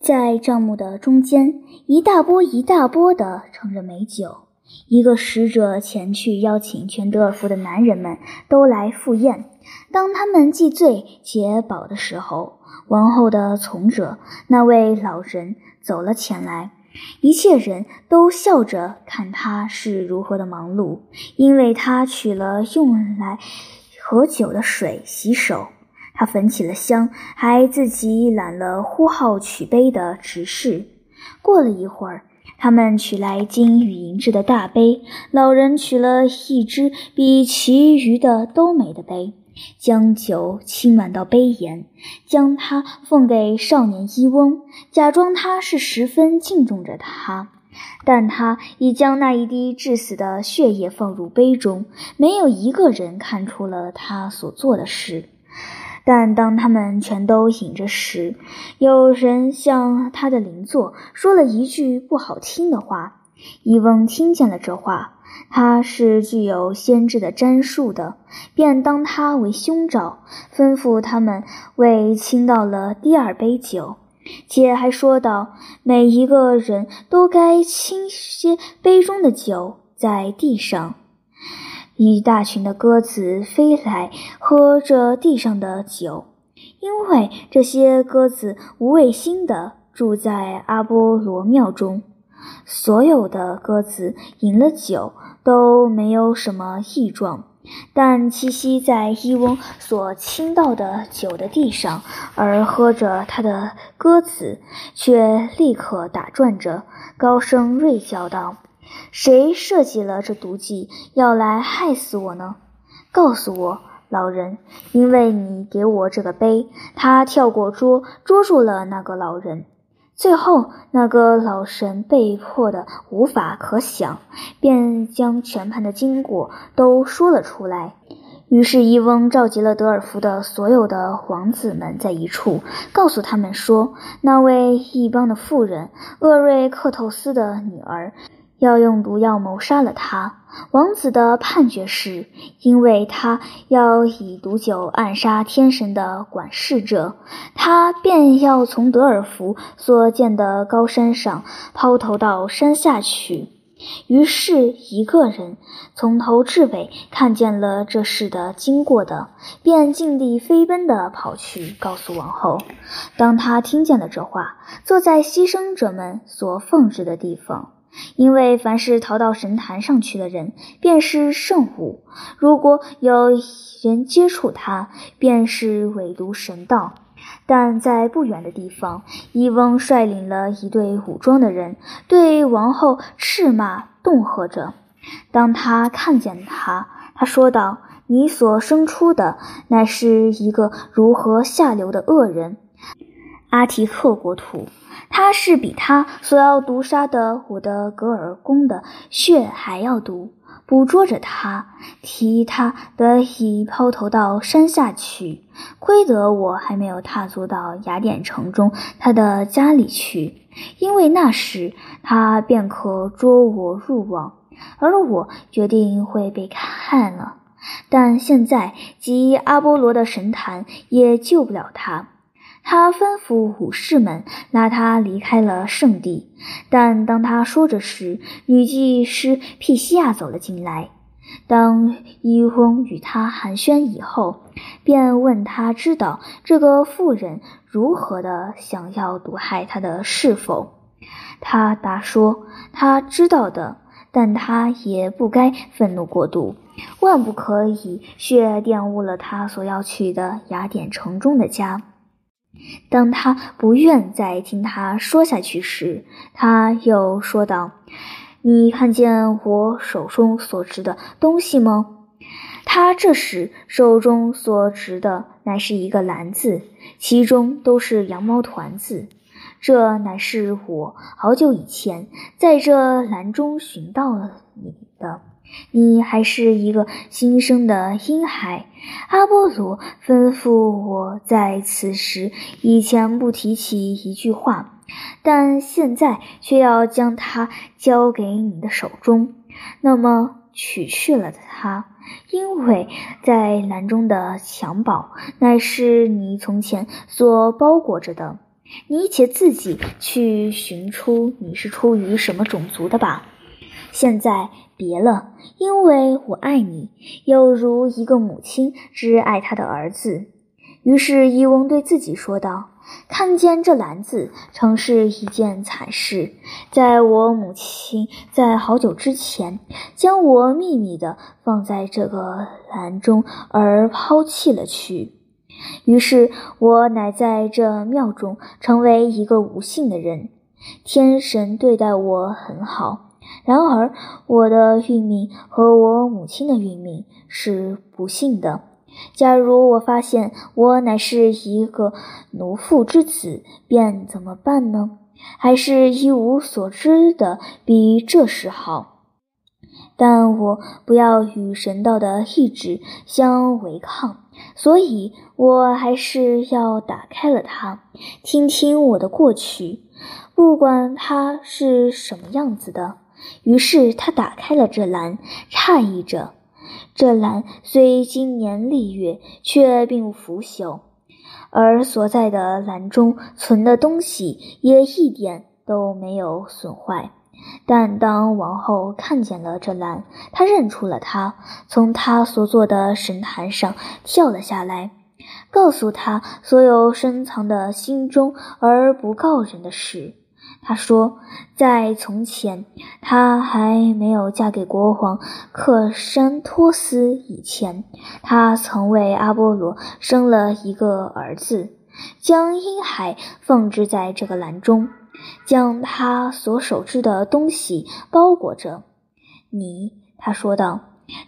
在帐幕的中间，一大波一大波的盛着美酒。一个使者前去邀请全德尔福的男人们都来赴宴。当他们既醉且饱的时候，王后的从者那位老人走了前来。一切人都笑着看他是如何的忙碌，因为他取了用来喝酒的水洗手。他焚起了香，还自己揽了呼号取杯的执事。过了一会儿，他们取来金与银制的大杯，老人取了一只比其余的都美的杯，将酒倾满到杯沿，将它奉给少年伊翁，假装他是十分敬重着他。但他已将那一滴致死的血液放入杯中，没有一个人看出了他所做的事。但当他们全都饮着时，有人向他的邻座说了一句不好听的话。伊翁听见了这话，他是具有先知的占术的，便当他为凶兆，吩咐他们为倾倒了第二杯酒，且还说道：每一个人都该倾些杯中的酒在地上。一大群的鸽子飞来，喝着地上的酒，因为这些鸽子无畏心地住在阿波罗庙中。所有的鸽子饮了酒都没有什么异状，但栖息在伊翁所倾倒的酒的地上而喝着它的鸽子，却立刻打转着，高声锐叫道。谁设计了这毒计，要来害死我呢？告诉我，老人，因为你给我这个杯，他跳过桌，捉住了那个老人。最后，那个老神被迫的无法可想，便将全盘的经过都说了出来。于是，伊翁召集了德尔福的所有的王子们在一处，告诉他们说，那位异邦的妇人厄瑞克透斯的女儿。要用毒药谋杀了他。王子的判决是，因为他要以毒酒暗杀天神的管事者，他便要从德尔福所建的高山上抛头到山下去。于是，一个人从头至尾看见了这事的经过的，便尽力飞奔地跑去告诉王后。当他听见了这话，坐在牺牲者们所奉制的地方。因为凡是逃到神坛上去的人，便是圣物；如果有人接触他，便是伪毒神道。但在不远的地方，伊翁率领了一队武装的人，对王后斥骂恫吓着。当他看见他，他说道：“你所生出的，乃是一个如何下流的恶人，阿提克国土。”他是比他所要毒杀的我的格尔宫的血还要毒，捕捉着他，提他得以抛头到山下去。亏得我还没有踏足到雅典城中他的家里去，因为那时他便可捉我入网，而我决定会被看了。但现在即阿波罗的神坛也救不了他。他吩咐武士们拉他离开了圣地，但当他说着时，女祭司庇西亚走了进来。当伊翁与他寒暄以后，便问他知道这个妇人如何的想要毒害他的是否。他答说他知道的，但他也不该愤怒过度，万不可以血玷污了他所要去的雅典城中的家。当他不愿再听他说下去时，他又说道：“你看见我手中所持的东西吗？”他这时手中所持的乃是一个篮子，其中都是羊毛团子。这乃是我好久以前在这篮中寻到了你的。你还是一个新生的婴孩。阿波罗吩咐我在此时以前不提起一句话，但现在却要将它交给你的手中。那么取去了它，因为在篮中的襁褓乃是你从前所包裹着的。你且自己去寻出你是出于什么种族的吧。现在别了，因为我爱你，又如一个母亲之爱她的儿子。于是伊翁对自己说道：“看见这篮子，曾是一件惨事。在我母亲在好久之前，将我秘密地放在这个篮中，而抛弃了去。于是我乃在这庙中成为一个无姓的人。天神对待我很好。”然而，我的运命和我母亲的运命是不幸的。假如我发现我乃是一个奴妇之子，便怎么办呢？还是一无所知的比这时好。但我不要与神道的意志相违抗，所以我还是要打开了它，听听我的过去，不管它是什么样子的。于是他打开了这篮，诧异着：这篮虽经年历月，却并不腐朽，而所在的篮中存的东西也一点都没有损坏。但当王后看见了这篮，她认出了他，从他所做的神坛上跳了下来，告诉他所有深藏的心中而不告人的事。他说，在从前，她还没有嫁给国王克山托斯以前，她曾为阿波罗生了一个儿子，将婴孩放置在这个篮中，将他所手制的东西包裹着。你，他说道，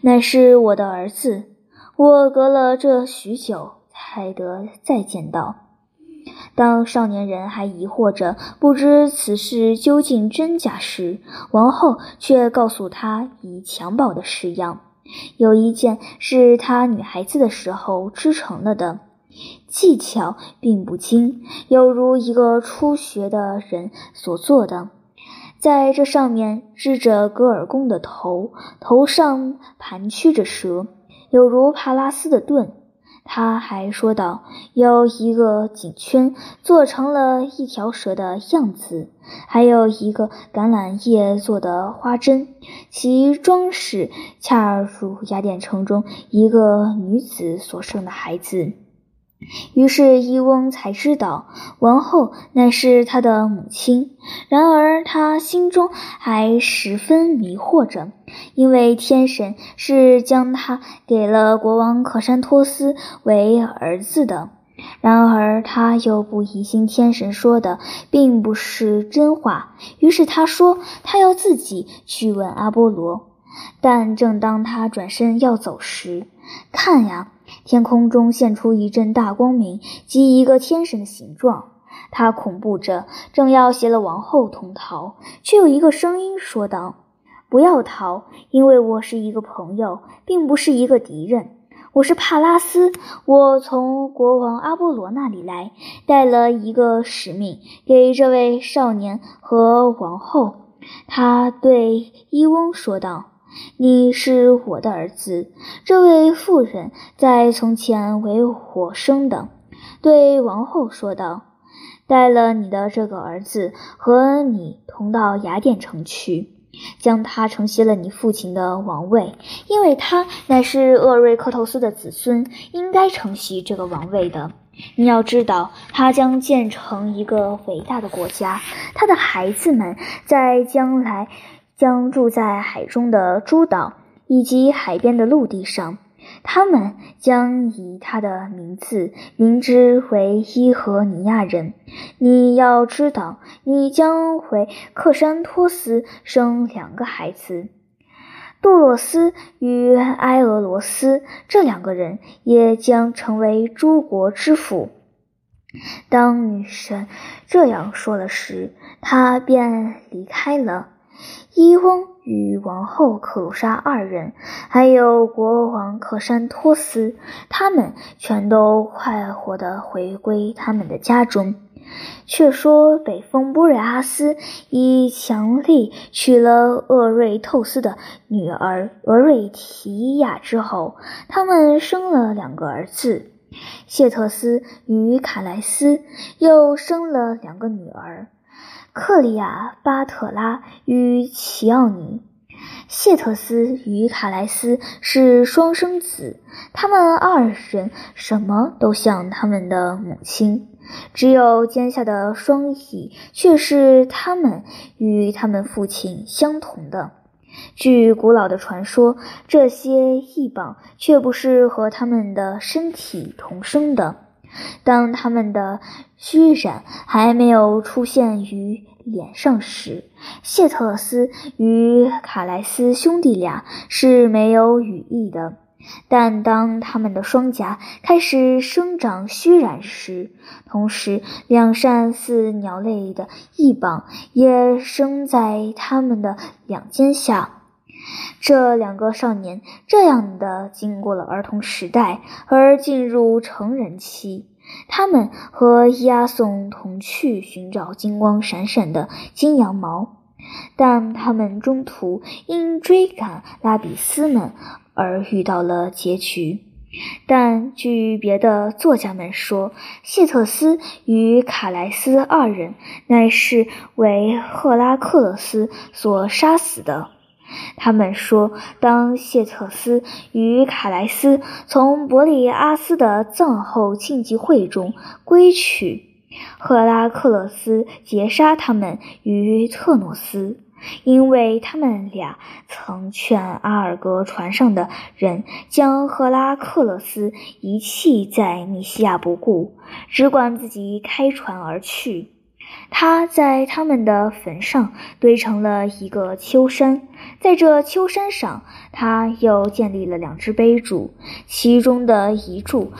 乃是我的儿子，我隔了这许久才得再见到。当少年人还疑惑着，不知此事究竟真假时，王后却告诉他以襁褓的式样，有一件是她女孩子的时候织成了的，技巧并不精，犹如一个初学的人所做的。在这上面织着戈尔贡的头，头上盘曲着蛇，有如帕拉斯的盾。他还说道：“有一个颈圈做成了一条蛇的样子，还有一个橄榄叶做的花针，其装饰恰如雅典城中一个女子所生的孩子。”于是伊翁才知道王后乃是他的母亲。然而他心中还十分迷惑着，因为天神是将他给了国王可山托斯为儿子的。然而他又不疑心天神说的并不是真话，于是他说他要自己去问阿波罗。但正当他转身要走时，看呀！天空中现出一阵大光明及一个天神的形状，他恐怖着，正要携了王后同逃，却有一个声音说道：“不要逃，因为我是一个朋友，并不是一个敌人。我是帕拉斯，我从国王阿波罗那里来，带了一个使命给这位少年和王后。”他对伊翁说道。你是我的儿子，这位妇人在从前为我生的。对王后说道：“带了你的这个儿子和你同到雅典城去，将他承袭了你父亲的王位，因为他乃是厄瑞克透斯的子孙，应该承袭这个王位的。你要知道，他将建成一个伟大的国家，他的孩子们在将来。”将住在海中的诸岛以及海边的陆地上，他们将以他的名字名之为伊和尼亚人。你要知道，你将回克山托斯生两个孩子，杜洛斯与埃俄罗斯这两个人也将成为诸国之父。当女神这样说了时，他便离开了。伊翁与王后克鲁莎二人，还有国王克山托斯，他们全都快活地回归他们的家中。却说北风波瑞阿斯以强力娶了厄瑞透斯的女儿俄瑞提亚之后，他们生了两个儿子。谢特斯与卡莱斯又生了两个女儿，克里亚巴特拉与齐奥尼。谢特斯与卡莱斯是双生子，他们二人什么都像他们的母亲，只有肩下的双翼却是他们与他们父亲相同的。据古老的传说，这些翼膀却不是和他们的身体同生的。当他们的虚染还没有出现于脸上时，谢特斯与卡莱斯兄弟俩是没有羽翼的。但当他们的双颊开始生长虚染时，同时两扇似鸟类的翼膀也生在他们的两肩下。这两个少年这样的经过了儿童时代，而进入成人期。他们和伊阿宋同去寻找金光闪闪的金羊毛，但他们中途因追赶拉比斯们而遇到了结局。但据别的作家们说，谢特斯与卡莱斯二人乃是为赫拉克勒斯所杀死的。他们说，当谢特斯与卡莱斯从伯利阿斯的葬后庆忌会中归去，赫拉克勒斯劫杀他们于特诺斯，因为他们俩曾劝阿尔戈船上的人将赫拉克勒斯遗弃在米西亚不顾，只管自己开船而去。他在他们的坟上堆成了一个丘山，在这丘山上，他又建立了两只碑柱，其中的一柱，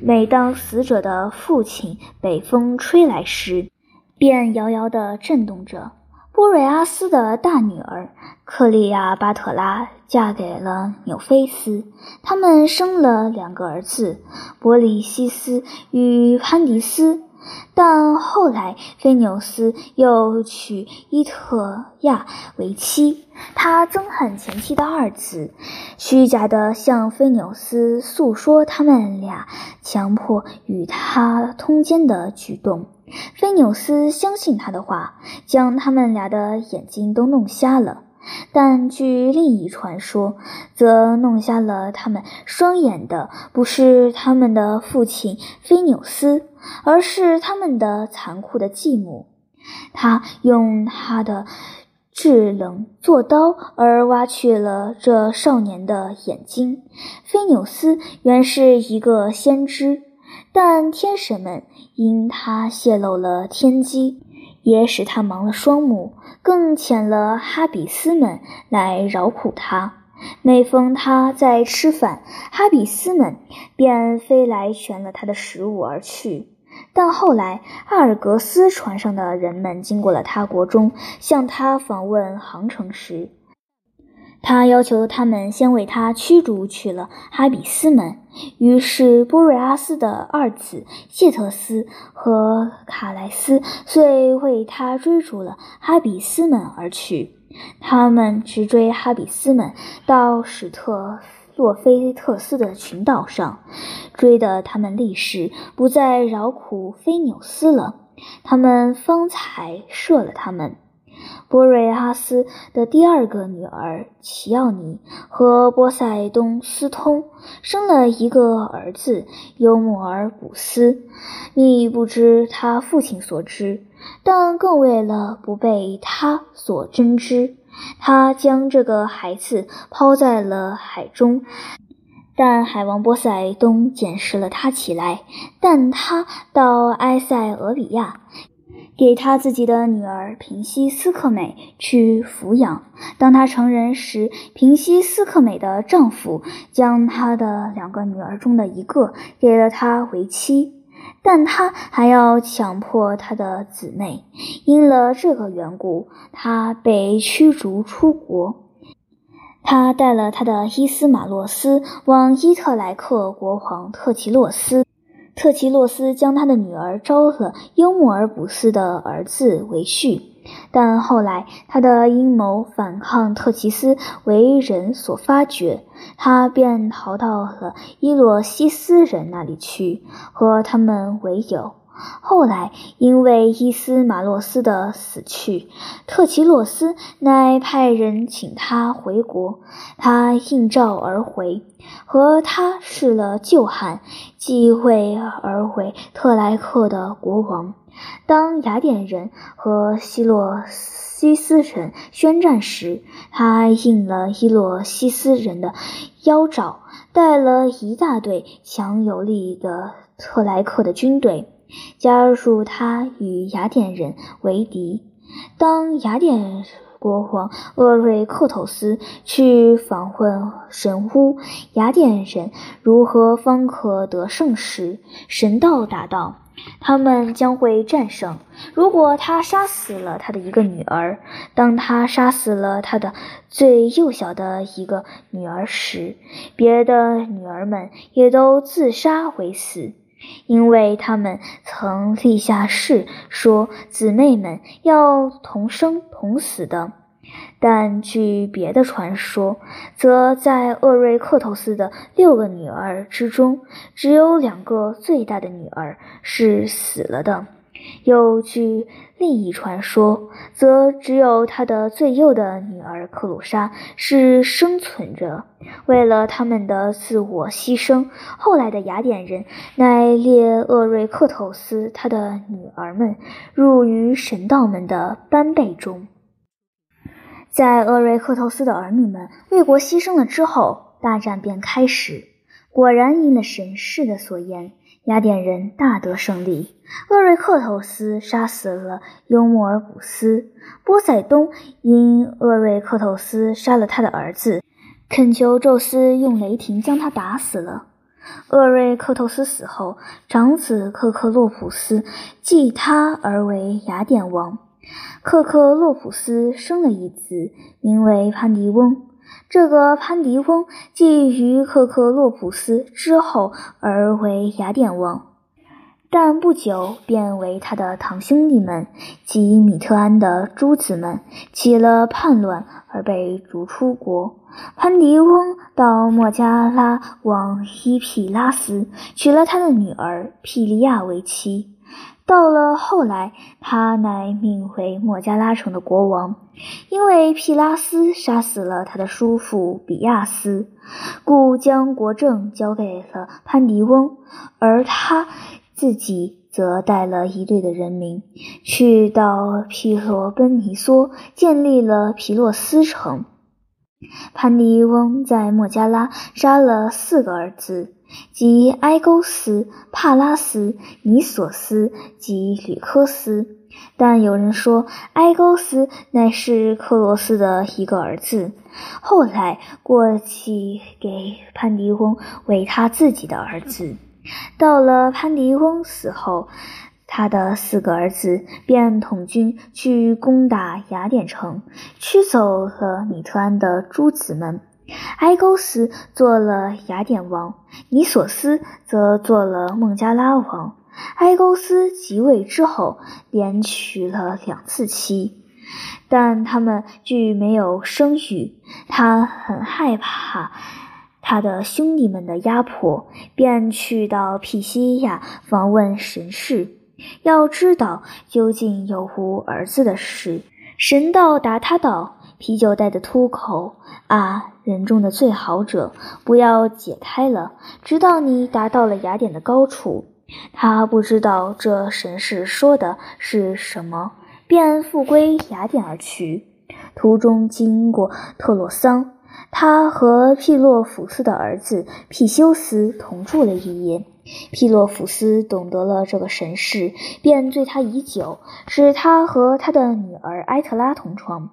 每当死者的父亲北风吹来时，便摇摇地震动着。波瑞阿斯的大女儿克利亚巴特拉嫁给了纽菲斯，他们生了两个儿子，波利西斯与潘迪斯。但后来，菲纽斯又娶伊特亚为妻，他憎恨前妻的二子，虚假的向菲纽斯诉说他们俩强迫与他通奸的举动。菲纽斯相信他的话，将他们俩的眼睛都弄瞎了。但据另一传说，则弄瞎了他们双眼的不是他们的父亲菲纽斯，而是他们的残酷的继母。他用他的制冷做刀而挖去了这少年的眼睛。菲纽斯原是一个先知，但天神们因他泄露了天机。也使他盲了双目，更遣了哈比斯们来饶苦他。每逢他在吃饭，哈比斯们便飞来全了他的食物而去。但后来，阿尔格斯船上的人们经过了他国中，向他访问航程时，他要求他们先为他驱逐去了哈比斯们。于是，波瑞阿斯的二子谢特斯和卡莱斯遂为他追逐了哈比斯们而去。他们直追哈比斯们到史特洛菲特斯的群岛上，追得他们立时不再饶苦菲纽斯了。他们方才射了他们。波瑞阿斯的第二个女儿齐奥尼和波塞冬私通，生了一个儿子尤姆尔古斯。你不知他父亲所知，但更为了不被他所真知，他将这个孩子抛在了海中。但海王波塞冬捡拾了他起来，但他到埃塞俄比亚。给他自己的女儿平西斯克美去抚养。当她成人时，平西斯克美的丈夫将她的两个女儿中的一个给了她为妻，但他还要强迫他的姊妹。因了这个缘故，他被驱逐出国。他带了他的伊斯马洛斯往伊特莱克国王特奇洛斯。特奇洛斯将他的女儿招了幽木尔卜斯的儿子为婿，但后来他的阴谋反抗特奇斯为人所发觉，他便逃到了伊洛西斯人那里去，和他们为友。后来，因为伊斯马洛斯的死去，特奇洛斯乃派人请他回国，他应召而回，和他试了旧汉，继位而为特莱克的国王。当雅典人和希洛西斯人宣战时，他应了伊洛西斯人的邀召，带了一大队强有力的特莱克的军队。加入他与雅典人为敌。当雅典国王厄瑞克托斯去访问神屋，雅典人如何方可得胜时，神道答道：“他们将会战胜。如果他杀死了他的一个女儿，当他杀死了他的最幼小的一个女儿时，别的女儿们也都自杀为死。”因为他们曾立下誓，说姊妹们要同生同死的。但据别的传说，则在厄瑞克托斯的六个女儿之中，只有两个最大的女儿是死了的。又据另一传说，则只有他的最幼的女儿克鲁莎是生存着。为了他们的自我牺牲，后来的雅典人乃列厄瑞克透斯他的女儿们入于神道们的班辈中。在厄瑞克透斯的儿女们为国牺牲了之后，大战便开始。果然应了神士的所言。雅典人大得胜利，厄瑞克托斯杀死了幽莫尔古斯。波塞冬因厄瑞克托斯杀了他的儿子，恳求宙斯用雷霆将他打死了。厄瑞克托斯死后，长子克克洛普斯继他而为雅典王。克克洛普斯生了一子，名为潘迪翁。这个潘迪翁继于克克洛普斯之后而为雅典王，但不久便为他的堂兄弟们及米特安的诸子们起了叛乱而被逐出国。潘迪翁到莫加拉王伊庇拉斯，娶了他的女儿庇利亚为妻。到了后来，他乃命为莫加拉城的国王，因为皮拉斯杀死了他的叔父比亚斯，故将国政交给了潘迪翁，而他自己则带了一队的人民，去到皮罗奔尼梭，建立了皮洛斯城。潘迪翁在莫加拉杀了四个儿子。即埃勾斯、帕拉斯、尼索斯及吕科斯，但有人说埃勾斯乃是克罗斯的一个儿子，后来过继给潘迪翁为他自己的儿子。到了潘迪翁死后，他的四个儿子便统军去攻打雅典城，驱走了米特安的诸子们。埃勾斯做了雅典王，尼索斯则做了孟加拉王。埃勾斯即位之后，连娶了两次妻，但他们俱没有生育。他很害怕他的兄弟们的压迫，便去到庇西亚访问神事，要知道究竟有无儿子的事。神道答他道：“啤酒袋的秃口啊！”人中的最好者，不要解开了，直到你达到了雅典的高处。他不知道这神士说的是什么，便复归雅典而去。途中经过特洛桑，他和庇洛甫斯的儿子庇修斯同住了一夜。庇洛甫斯懂得了这个神事，便醉他已久，使他和他的女儿埃特拉同床。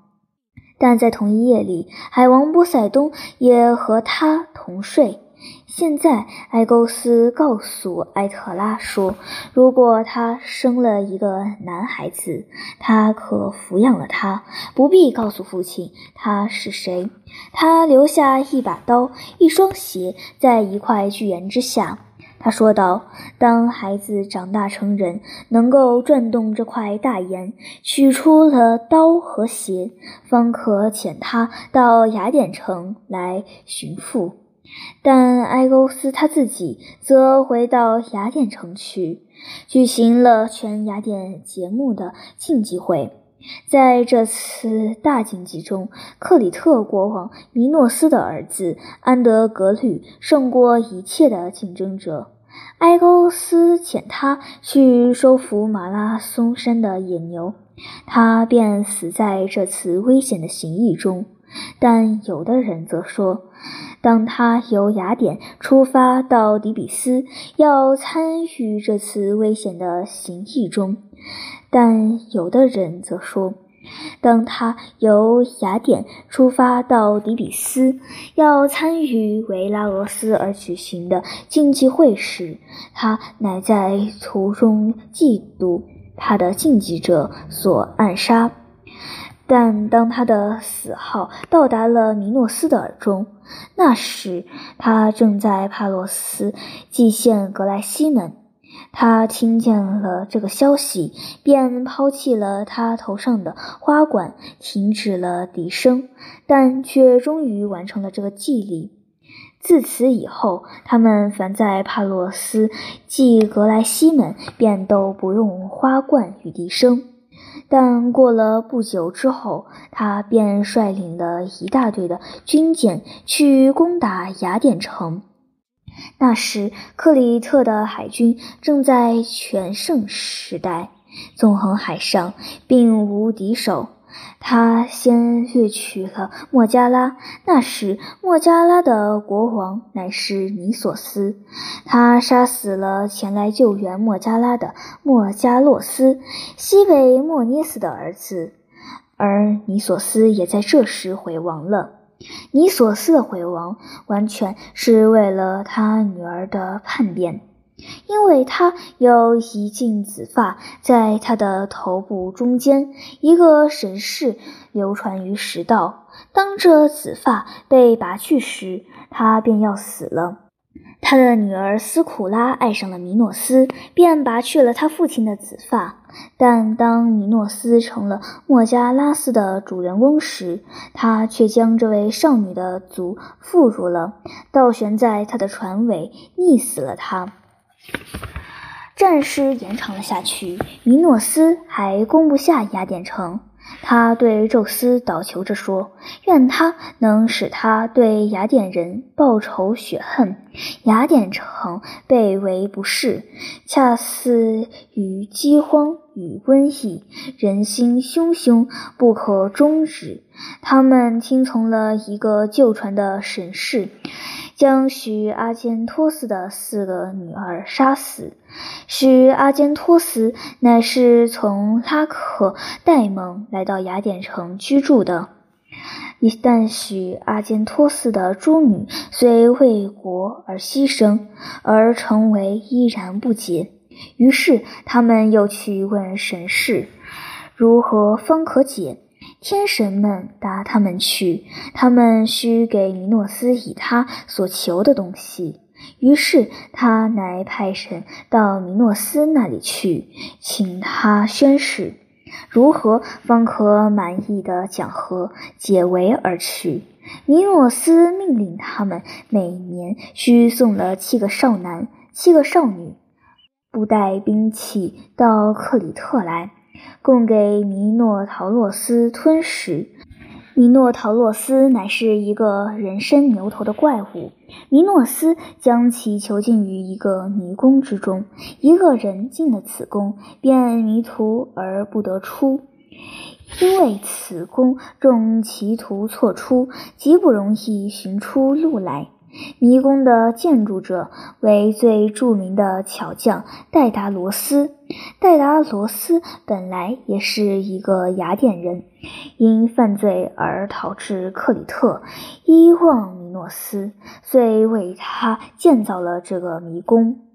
但在同一夜里，海王波塞冬也和他同睡。现在，埃勾斯告诉埃特拉说，如果他生了一个男孩子，他可抚养了他，不必告诉父亲他是谁。他留下一把刀、一双鞋在一块巨岩之下。他说道：“当孩子长大成人，能够转动这块大岩，取出了刀和鞋，方可遣他到雅典城来寻父。但埃勾斯他自己则回到雅典城去，举行了全雅典节目的竞技会。”在这次大竞技中，克里特国王米诺斯的儿子安德格律胜过一切的竞争者。埃勾斯遣他去收服马拉松山的野牛，他便死在这次危险的行役中。但有的人则说，当他由雅典出发到底比斯，要参与这次危险的行役中。但有的人则说，当他由雅典出发到底比斯，要参与为拉俄斯而举行的竞技会时，他乃在途中嫉妒他的竞技者所暗杀。但当他的死号到达了米诺斯的耳中，那时他正在帕洛斯祭献格莱西门。他听见了这个消息，便抛弃了他头上的花冠，停止了笛声，但却终于完成了这个祭礼。自此以后，他们凡在帕洛斯祭格莱西门，便都不用花冠与笛声。但过了不久之后，他便率领了一大队的军舰去攻打雅典城。那时，克里特的海军正在全盛时代，纵横海上，并无敌手。他先掠取了莫加拉。那时，莫加拉的国王乃是尼索斯。他杀死了前来救援莫加拉的莫加洛斯，西北莫涅斯的儿子，而尼索斯也在这时回亡了。尼索斯的毁亡完全是为了他女儿的叛变，因为他有一茎紫发在他的头部中间。一个神事流传于食道，当这紫发被拔去时，他便要死了。他的女儿斯库拉爱上了米诺斯，便拔去了他父亲的紫发。但当米诺斯成了墨加拉斯的主人翁时，他却将这位少女的足缚住了，倒悬在他的船尾，溺死了他。战事延长了下去，米诺斯还攻不下雅典城。他对宙斯祷求着说：“愿他能使他对雅典人报仇雪恨。雅典城被围不是，恰似于饥荒与瘟疫，人心汹汹，不可终止。他们听从了一个旧传的神事。”将许阿坚托斯的四个女儿杀死。许阿坚托斯乃是从拉克戴蒙来到雅典城居住的。一旦许阿坚托斯的诸女虽为国而牺牲，而成为依然不解。于是他们又去问神士，如何方可解？天神们答他们去，他们需给米诺斯以他所求的东西。于是他乃派神到米诺斯那里去，请他宣誓，如何方可满意的讲和解围而去。米诺斯命令他们每年需送了七个少男、七个少女，不带兵器到克里特来。供给米诺陶洛斯吞食。米诺陶洛斯乃是一个人身牛头的怪物。米诺斯将其囚禁于一个迷宫之中。一个人进了此宫，便迷途而不得出，因为此宫众歧途错出，极不容易寻出路来。迷宫的建筑者为最著名的巧匠戴达罗斯。戴达罗斯本来也是一个雅典人，因犯罪而逃至克里特，伊望米诺斯，遂为他建造了这个迷宫。